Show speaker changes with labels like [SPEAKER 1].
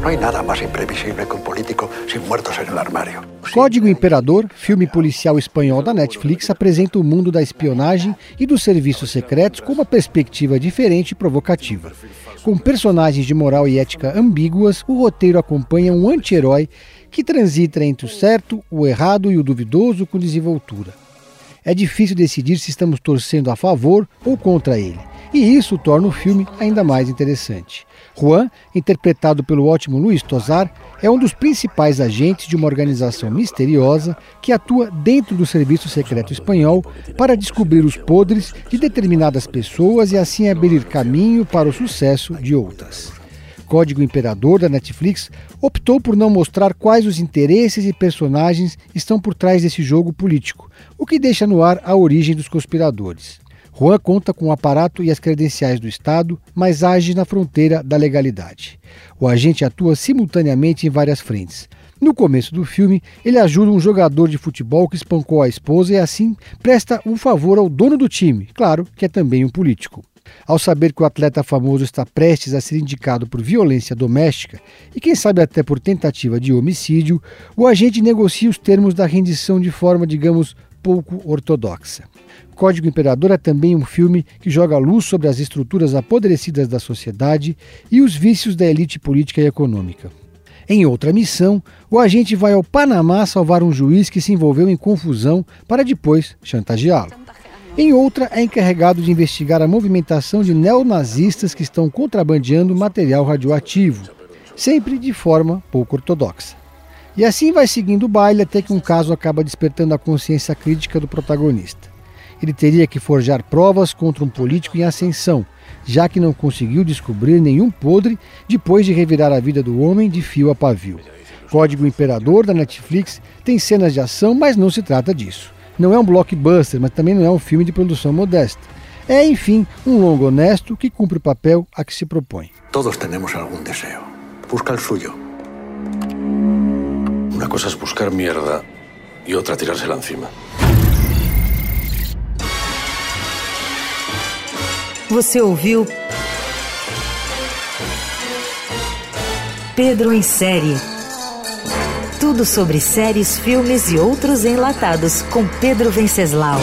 [SPEAKER 1] Não há nada mais imprevisível que um político sem muertos no armário.
[SPEAKER 2] Código Imperador, filme policial espanhol da Netflix, apresenta o mundo da espionagem e dos serviços secretos com uma perspectiva diferente e provocativa. Com personagens de moral e ética ambíguas, o roteiro acompanha um anti-herói que transita entre o certo, o errado e o duvidoso com desenvoltura. É difícil decidir se estamos torcendo a favor ou contra ele, e isso torna o filme ainda mais interessante. Juan, interpretado pelo ótimo Luiz Tozar, é um dos principais agentes de uma organização misteriosa que atua dentro do serviço secreto espanhol para descobrir os podres de determinadas pessoas e assim abrir caminho para o sucesso de outras. Código Imperador da Netflix optou por não mostrar quais os interesses e personagens estão por trás desse jogo político, o que deixa no ar a origem dos conspiradores. Juan conta com o aparato e as credenciais do Estado, mas age na fronteira da legalidade. O agente atua simultaneamente em várias frentes. No começo do filme, ele ajuda um jogador de futebol que espancou a esposa e assim presta um favor ao dono do time, claro que é também um político. Ao saber que o atleta famoso está prestes a ser indicado por violência doméstica e quem sabe até por tentativa de homicídio, o agente negocia os termos da rendição de forma, digamos, pouco ortodoxa. Código Imperador é também um filme que joga luz sobre as estruturas apodrecidas da sociedade e os vícios da elite política e econômica. Em outra missão, o agente vai ao Panamá salvar um juiz que se envolveu em confusão para depois chantageá-lo. Em outra, é encarregado de investigar a movimentação de neonazistas que estão contrabandeando material radioativo, sempre de forma pouco ortodoxa. E assim vai seguindo o baile até que um caso acaba despertando a consciência crítica do protagonista. Ele teria que forjar provas contra um político em ascensão, já que não conseguiu descobrir nenhum podre depois de revirar a vida do homem de fio a pavio. Código Imperador da Netflix tem cenas de ação, mas não se trata disso. Não é um blockbuster, mas também não é um filme de produção modesta. É, enfim, um longo honesto que cumpre o papel a que se propõe.
[SPEAKER 1] Todos temos algum desejo. Busca o suyo.
[SPEAKER 3] Cosa es buscar mierda y otra tirársela encima.
[SPEAKER 4] Você ouviu Pedro em série. Tudo sobre séries, filmes e outros enlatados com Pedro Venceslau.